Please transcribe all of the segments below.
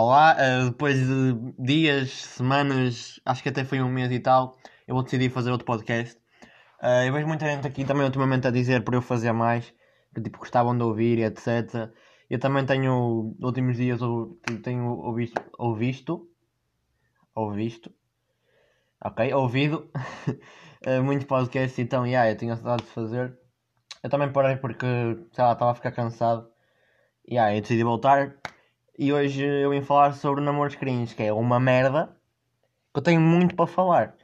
Olá, uh, depois de dias, semanas, acho que até foi um mês e tal, eu vou decidir fazer outro podcast. Uh, eu vejo muita gente aqui também ultimamente a dizer para eu fazer mais, que tipo gostavam de ouvir etc. Eu também tenho, últimos dias, ou, tenho ouvido, ouvido, ouvido, ok, ouvido uh, muitos podcasts, então, yeah, eu tinha saudade de fazer. Eu também parei porque, sei lá, estava a ficar cansado. Yeah, eu decidi voltar e hoje eu vim falar sobre namoros cringe, que é uma merda que eu tenho muito para falar.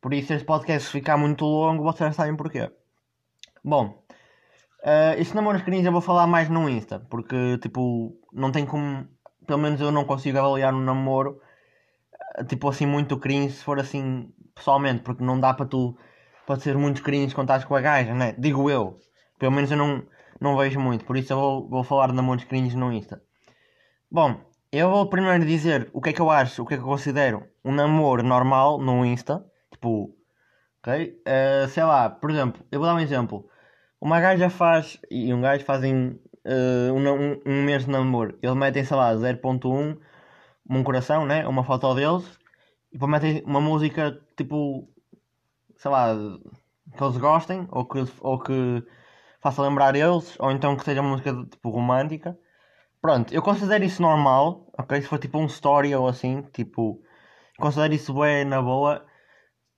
Por isso, este podcast ficar muito longo, vocês sabem porquê. Bom, uh, este namoros cringe eu vou falar mais no Insta, porque tipo, não tem como. Pelo menos eu não consigo avaliar um namoro uh, tipo assim muito cringe se for assim pessoalmente, porque não dá para tu para ser muito cringe quando estás com a gaja, né? Digo eu. Pelo menos eu não, não vejo muito, por isso eu vou, vou falar de namoros cringe no Insta. Bom, eu vou primeiro dizer o que é que eu acho, o que é que eu considero um namoro normal no Insta. Tipo, ok? Uh, sei lá, por exemplo, eu vou dar um exemplo. Uma gaja faz, e um gajo fazem uh, um, um, um, mês de namoro. Eles metem, sei lá, 0.1, um coração, né? Uma foto deles. E depois metem uma música, tipo, sei lá, que eles gostem, ou que, ou que faça lembrar eles, ou então que seja música, tipo, romântica. Pronto, eu considero isso normal, ok? Se for tipo um story ou assim, tipo, considero isso bem na boa.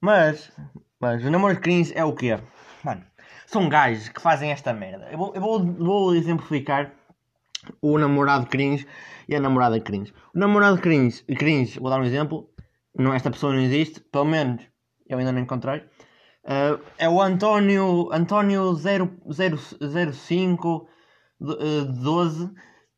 Mas, mas o namoro cringe é o quê? Mano, são gajos que fazem esta merda. Eu vou, eu vou, vou exemplificar o namorado cringe e a namorada cringe. O namorado cringe, cringe vou dar um exemplo. Não, esta pessoa não existe, pelo menos eu ainda não encontrei. Uh, é o António, António 005 12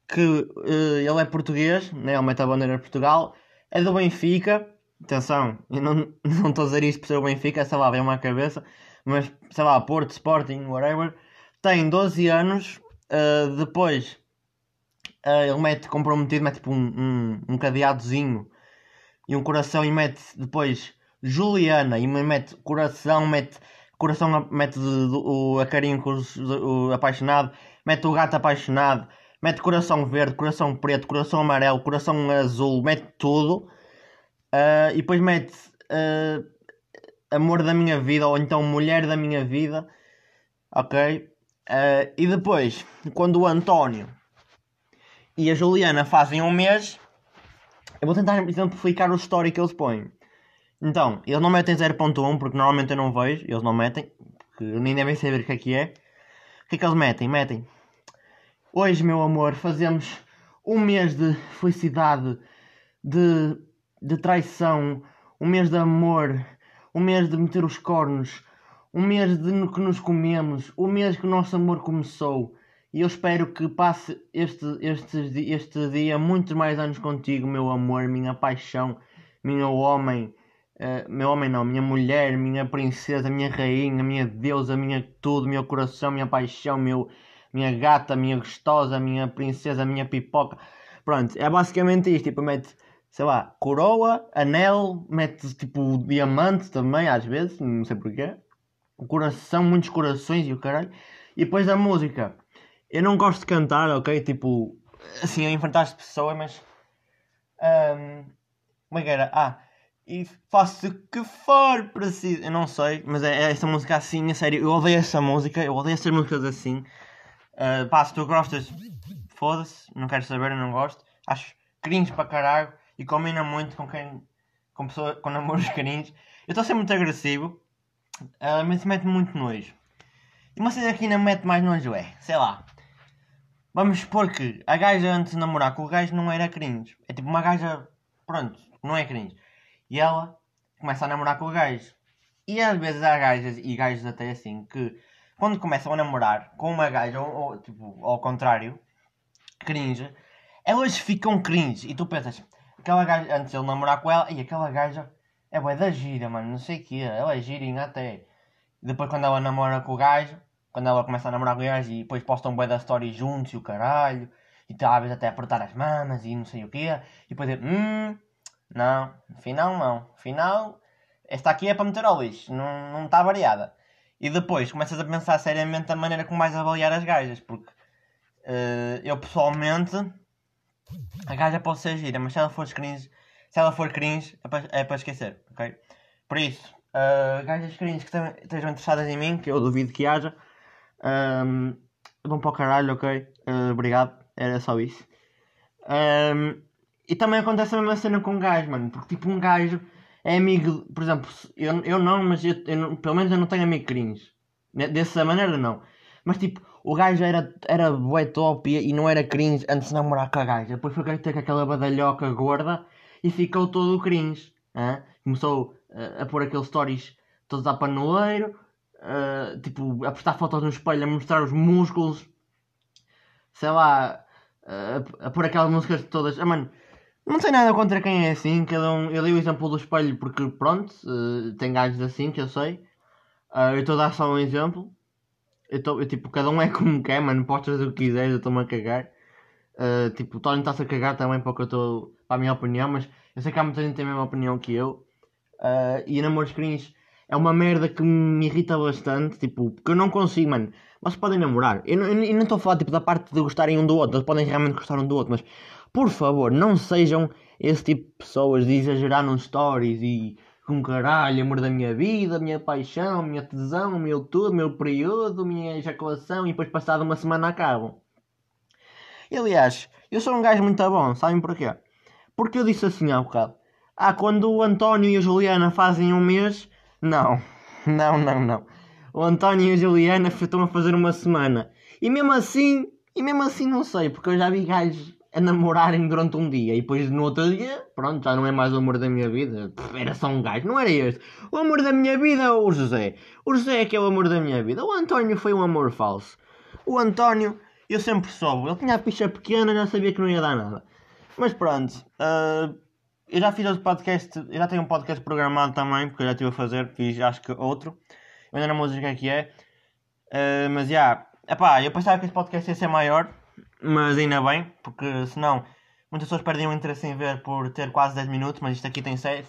que uh, ele é português, né? ele mete a bandeira de Portugal, é do Benfica. Atenção, eu não, estou a dizer isto por ser o Benfica, sei lá, vem uma cabeça, mas sei lá, Porto, Sporting, whatever. Tem 12 anos, uh, depois uh, ele mete comprometido, mete tipo um, um, um cadeadozinho e um coração e mete depois Juliana e mete coração, mete coração, mete o, a carinho o, o apaixonado, mete o gato apaixonado mete coração verde, coração preto, coração amarelo, coração azul, mete tudo. Uh, e depois mete uh, amor da minha vida ou então mulher da minha vida. Ok? Uh, e depois, quando o António e a Juliana fazem um mês, eu vou tentar exemplificar o story que eles põem. Então, eles não metem 0.1 porque normalmente eu não vejo, eles não metem, porque nem devem saber o que é que é. O que é que eles metem? Metem Hoje, meu amor, fazemos um mês de felicidade, de, de traição, um mês de amor, um mês de meter os cornos, um mês de que nos comemos, um mês que o nosso amor começou. E eu espero que passe este, este, este dia muitos mais anos contigo, meu amor, minha paixão, meu homem, uh, meu homem não, minha mulher, minha princesa, minha rainha, minha deusa, minha tudo, meu coração, minha paixão, meu minha gata, minha gostosa, minha princesa, minha pipoca. Pronto, é basicamente isto. Tipo, mete, sei lá, coroa, anel, mete tipo diamante também, às vezes, não sei porquê. O coração, muitos corações e o caralho. E depois a música. Eu não gosto de cantar, ok? Tipo, assim, enfrentar as pessoas, mas. Um, como é que era? Ah, e faço o que for preciso. Eu não sei, mas é, é essa música assim, a sério. Eu odeio essa música, eu odeio essas músicas assim. Uh, pá, se tu gostas, foda-se, não quero saber, não gosto. Acho cringe para caralho e combina muito com quem. com, pessoa, com namoros cringe. Eu estou a ser muito agressivo, uh, mas mete muito nojo. E uma cena que ainda mete mais nojo é, sei lá. Vamos supor que a gaja antes de namorar com o gajo não era cringe. É tipo uma gaja, pronto, não é cringe. E ela começa a namorar com o gajo. E às vezes há gajas, e gajos até assim, que quando começam a namorar com uma gaja, ou, ou tipo, ao contrário, cringe, elas ficam cringe. E tu pensas, aquela gaja, antes de ele namorar com ela, e aquela gaja é boa da gira, mano, não sei o que, ela é girinha até. E depois quando ela namora com o gajo, quando ela começa a namorar com o gajo e depois postam bué da story juntos e o caralho, e talvez até apertar as mamas e não sei o que, e depois hum, não, afinal não, afinal, esta aqui é para meter ao lixo, não está variada. E depois começas a pensar seriamente a maneira como vais avaliar as gajas, porque uh, eu pessoalmente A gaja pode ser gira, mas se ela for cringe, se ela for cringe, é para, é para esquecer, ok? Por isso, uh, gajas cringe que estejam interessadas em mim, que eu duvido que haja, um, vão para o caralho, ok? Uh, obrigado, era só isso. Um, e também acontece a mesma cena com um gajo, mano, porque tipo um gajo é amigo, por exemplo, eu, eu não, mas eu, eu, pelo menos eu não tenho amigo cringe. Dessa maneira não. Mas tipo, o gajo era, era bué top e, e não era cringe antes de namorar com a gaja. Depois foi ter com aquela badalhoca gorda e ficou todo cringe. Hein? Começou uh, a pôr aqueles stories todos a panoeiro, uh, tipo, a postar fotos no espelho, a mostrar os músculos, sei lá, uh, a pôr aquelas músicas todas. Ah, mano, não sei nada contra quem é assim, cada um. Eu dei o exemplo do espelho porque, pronto, uh, tem gajos assim que eu sei. Uh, eu estou a dar só um exemplo. Eu, tô, eu, tipo, cada um é como quer, mano. Podes fazer o que quiseres, eu estou-me a cagar. Uh, tipo, o Tony está-se a cagar também para, eu para a minha opinião, mas eu sei que há muita gente que tem a mesma opinião que eu. Uh, e namoros cringe é uma merda que me irrita bastante, tipo, porque eu não consigo, mano. Vocês podem namorar. Eu, eu, eu não estou a falar tipo, da parte de gostarem um do outro, eles podem realmente gostar um do outro, mas por favor, não sejam esse tipo de pessoas de exagerar nos stories e com caralho, amor da minha vida, minha paixão, minha tesão, meu tudo, meu período, minha ejaculação e depois passada uma semana acabam. Aliás, eu sou um gajo muito bom, sabem porquê? Porque eu disse assim há bocado. Ah, quando o António e a Juliana fazem um mês, não, não, não, não. O António e a Juliana estão a fazer uma semana. E mesmo assim, e mesmo assim não sei, porque eu já vi gajos a namorarem durante um dia e depois no outro dia, pronto, já não é mais o amor da minha vida. Era só um gajo, não era este. O amor da minha vida é o José. O José é que é o amor da minha vida. O António foi um amor falso. O António, eu sempre soube. Ele tinha a picha pequena, já sabia que não ia dar nada. Mas pronto, uh, eu já fiz outro podcast, eu já tenho um podcast programado também, porque eu já estive a fazer, fiz acho que outro. Eu ainda não sei o que é que é. Uh, mas já, yeah, eu pensava que este podcast ia ser maior mas ainda bem, porque senão muitas pessoas perdem o interesse em ver por ter quase 10 minutos, mas isto aqui tem 7.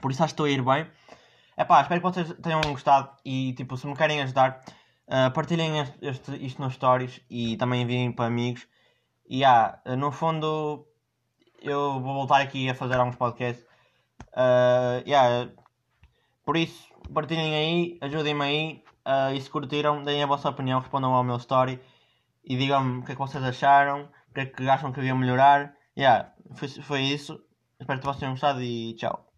Por isso acho que estou a ir bem. É pá, espero que vocês tenham gostado e tipo, se me querem ajudar, uh, partilhem este, este, isto nos stories e também enviem para amigos. E yeah, no fundo eu vou voltar aqui a fazer alguns podcasts. Uh, yeah, por isso, partilhem aí, ajudem-me aí. Uh, e se curtiram, deem a vossa opinião, respondam ao meu story e digam-me o que é que vocês acharam, o que é que acham que devia melhorar. Yeah, foi, foi isso. Espero que vocês tenham gostado e tchau.